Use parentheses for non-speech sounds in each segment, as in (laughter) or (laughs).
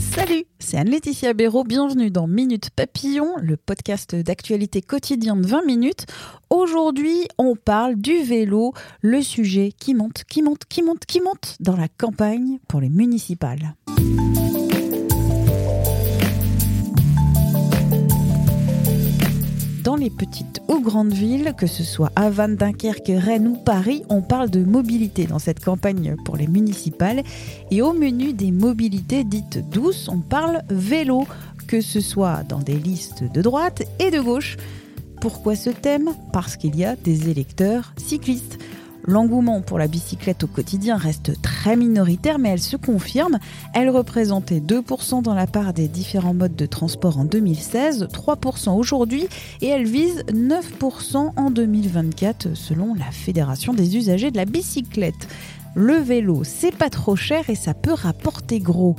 Salut, c'est Anne-Laetitia Béraud. Bienvenue dans Minute Papillon, le podcast d'actualité quotidien de 20 minutes. Aujourd'hui, on parle du vélo, le sujet qui monte, qui monte, qui monte, qui monte dans la campagne pour les municipales. Petites ou grandes villes, que ce soit Vannes, Dunkerque, Rennes ou Paris, on parle de mobilité dans cette campagne pour les municipales. Et au menu des mobilités dites douces, on parle vélo, que ce soit dans des listes de droite et de gauche. Pourquoi ce thème? Parce qu'il y a des électeurs cyclistes. L'engouement pour la bicyclette au quotidien reste très minoritaire, mais elle se confirme. Elle représentait 2% dans la part des différents modes de transport en 2016, 3% aujourd'hui, et elle vise 9% en 2024, selon la Fédération des usagers de la bicyclette. Le vélo, c'est pas trop cher et ça peut rapporter gros.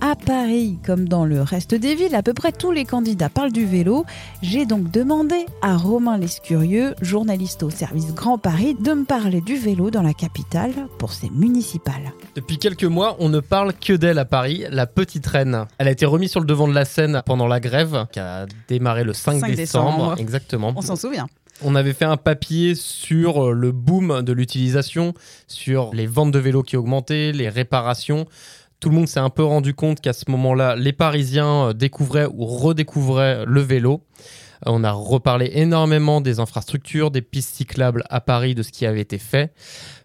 À Paris, comme dans le reste des villes, à peu près tous les candidats parlent du vélo. J'ai donc demandé à Romain Lescurieux, journaliste au service Grand Paris, de me parler du vélo dans la capitale pour ses municipales. Depuis quelques mois, on ne parle que d'elle à Paris, la petite reine. Elle a été remise sur le devant de la scène pendant la grève qui a démarré le 5, 5 décembre. décembre. Exactement. On s'en souvient. On avait fait un papier sur le boom de l'utilisation, sur les ventes de vélos qui augmentaient, les réparations. Tout le monde s'est un peu rendu compte qu'à ce moment-là, les Parisiens euh, découvraient ou redécouvraient le vélo. Euh, On a reparlé énormément des infrastructures, des pistes cyclables à Paris, de ce qui avait été fait.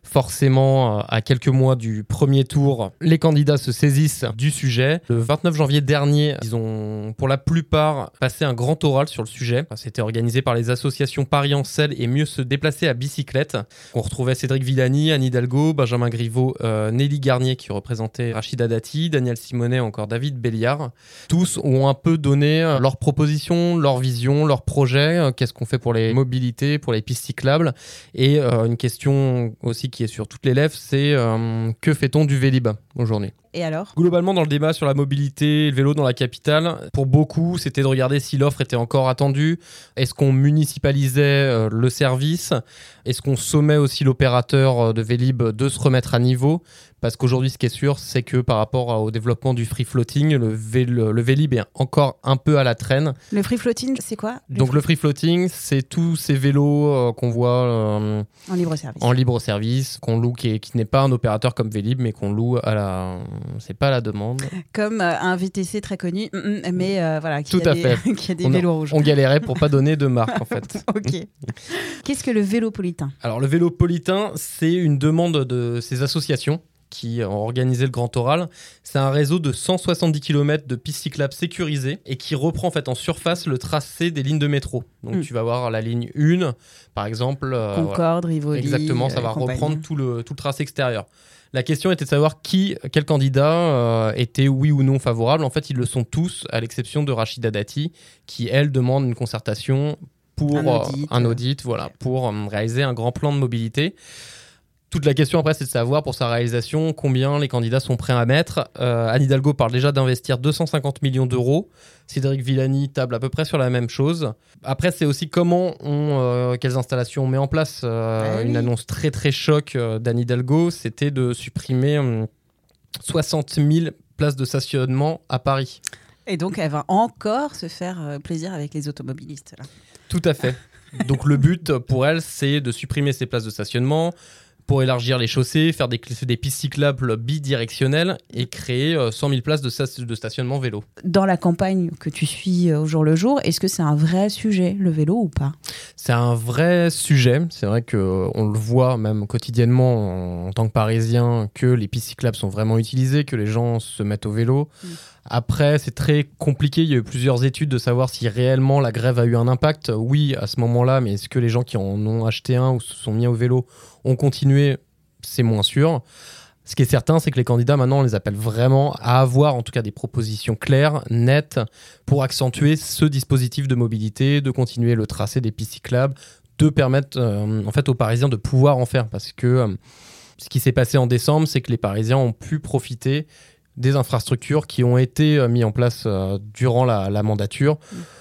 Forcément, euh, à quelques mois du premier tour, les candidats se saisissent du sujet. Le 29 janvier dernier, ils ont pour la plupart passé un grand oral sur le sujet. C'était organisé par les associations Paris en selle et mieux se déplacer à bicyclette. On retrouvait Cédric Villani, Anne Hidalgo, Benjamin Griveaux, euh, Nelly Garnier qui représentait Rachida Dati, Daniel Simonet, encore David Béliard. Tous ont un peu donné euh, leurs propositions, leurs visions, leurs projets. Qu'est-ce qu'on fait pour les mobilités, pour les pistes cyclables Et une question aussi qui est sur toutes les lèvres, c'est euh, que fait-on du Vélib aujourd'hui? Et alors Globalement, dans le débat sur la mobilité le vélo dans la capitale, pour beaucoup, c'était de regarder si l'offre était encore attendue. Est-ce qu'on municipalisait euh, le service? Est-ce qu'on sommait aussi l'opérateur euh, de Vélib de se remettre à niveau? Parce qu'aujourd'hui, ce qui est sûr, c'est que par rapport au développement du free floating, le, vélo- le Vélib est encore un peu à la traîne. Le free floating, c'est quoi? Donc le free floating, c'est tous ces vélos euh, qu'on voit euh, En libre service. en libre service, qu'on loue, qui, qui n'est pas un opérateur comme Vélib, mais qu'on loue à la, c'est pas la demande. Comme euh, un VTC très connu, mm, mm, mais euh, voilà, qui Tout a à des, fait. (laughs) qui a des On a- vélos rouges. On galérait pour pas donner de marque en fait. (laughs) Ok. Qu'est-ce que le vélopolitain? Alors le Vélopolitain, c'est une demande de ces associations qui ont organisé le Grand Oral. C'est un réseau de 170 km de pistes cyclables sécurisées et qui reprend en fait en surface le tracé des lignes de métro. Donc Mm. tu vas voir la ligne 1, par exemple. euh, voilà. Concorde, Rivoli. Exactement, ça euh, va compagnie. reprendre tout le, tout le tracé extérieur. La question était de savoir qui, quel candidat euh, était oui ou non favorable. En fait, ils le sont tous, à l'exception de Rachida Dati, qui, elle, demande une concertation pour Un euh, audit, un euh, audit, voilà, pour euh, réaliser un grand plan de mobilité. Toute la question après, c'est de savoir pour sa réalisation combien les candidats sont prêts à mettre. Euh, Anne Hidalgo parle déjà d'investir 250 millions d'euros. Cédric Villani table à peu près sur la même chose. Après, c'est aussi comment on, euh, quelles installations on met en place. Euh, Ah Une annonce très très choc d'Anne Hidalgo, c'était de supprimer hum, 60 000 places de stationnement à Paris. Et donc, elle va encore se faire plaisir avec les automobilistes. Là. Tout à fait. Donc le but pour elle, c'est de supprimer ces places de stationnement pour élargir les chaussées, faire des, des pistes cyclables bidirectionnelles et créer euh, 100 000 places de, sta- de stationnement vélo. Dans la campagne que tu suis euh, au jour le jour, est-ce que c'est un vrai sujet, le vélo ou pas? C'est un vrai sujet. C'est vrai que on le voit même quotidiennement en, en tant que Parisien que les pistes cyclables sont vraiment utilisées, que les gens se mettent au vélo. Mm. Après, c'est très compliqué. Il y a eu plusieurs études de savoir si réellement la grève a eu un impact. Oui, à ce moment-là, mais est-ce que les gens qui en ont acheté un ou se sont mis au vélo ont continué C'est moins sûr. Ce qui est certain, c'est que les candidats, maintenant, on les appelle vraiment à avoir, en tout cas, des propositions claires, nettes, pour accentuer ce dispositif de mobilité, de continuer le tracé des pistes cyclables, de permettre, euh, en fait, aux Parisiens de pouvoir en faire. Parce que euh, ce qui s'est passé en décembre, c'est que les Parisiens ont pu profiter des infrastructures qui ont été euh, mises en place euh, durant la, la mandature.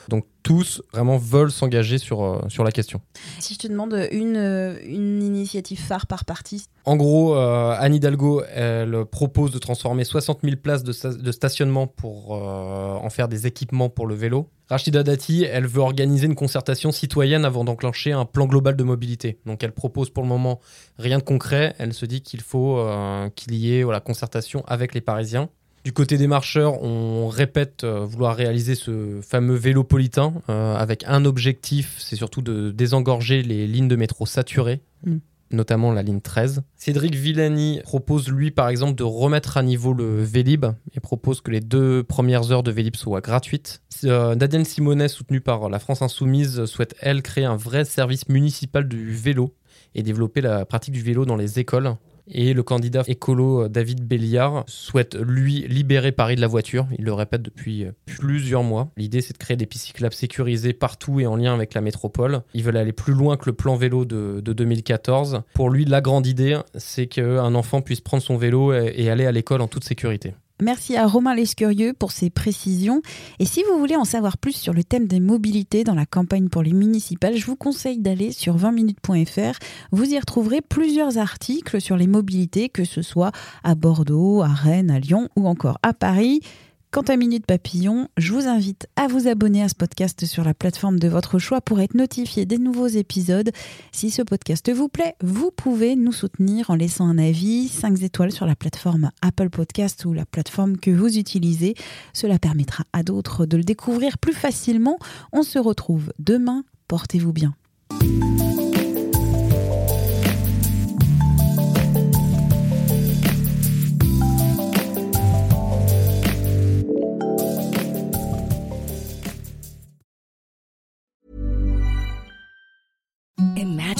Donc tous vraiment veulent s'engager sur, euh, sur la question. Si je te demande une, euh, une initiative phare par parti En gros, euh, Anne Hidalgo, elle propose de transformer 60 000 places de, de stationnement pour en faire des équipements pour le vélo. Rachida Dati, elle veut organiser une concertation citoyenne avant d'enclencher un plan global de mobilité. Donc elle propose pour le moment rien de concret. Elle se dit qu'il faut qu'il y ait la concertation avec les Parisiens. Du côté des marcheurs, on répète euh, vouloir réaliser ce fameux vélopolitain euh, avec un objectif, c'est surtout de désengorger les lignes de métro saturées. Mm. notamment la ligne 13. Cédric Villani propose, lui, par exemple, de remettre à niveau le Vélib et propose que les deux premières heures de Vélib soient gratuites. Euh, Nadine Simonet, soutenue par la France Insoumise, souhaite, elle, créer un vrai service municipal du vélo et développer la pratique du vélo dans les écoles. Et le candidat écolo euh, David Béliard souhaite, lui, libérer Paris de la voiture. Il le répète depuis euh, plusieurs mois. L'idée, c'est de créer des pistes cyclables sécurisées partout et en lien avec la métropole. Ils veulent aller plus loin que le plan vélo de, 2014. Pour lui, la grande idée, c'est qu'un enfant puisse prendre son vélo et aller à l'école en toute sécurité. Merci à Romain Lescurieux pour ses précisions. Et si vous voulez en savoir plus sur le thème des mobilités dans la campagne pour les municipales, je vous conseille d'aller sur 20minutes.fr. Vous y retrouverez plusieurs articles sur les mobilités, que ce soit à Bordeaux, à Rennes, à Lyon ou encore à Paris. Quant à Minute Papillon, je vous invite à vous abonner à ce podcast sur la plateforme de votre choix pour être notifié des nouveaux épisodes. Si ce podcast vous plaît, vous pouvez nous soutenir en laissant un avis, 5 étoiles sur la plateforme Apple Podcast ou la plateforme que vous utilisez. Cela permettra à d'autres de le découvrir plus facilement. On se retrouve demain. Portez-vous bien.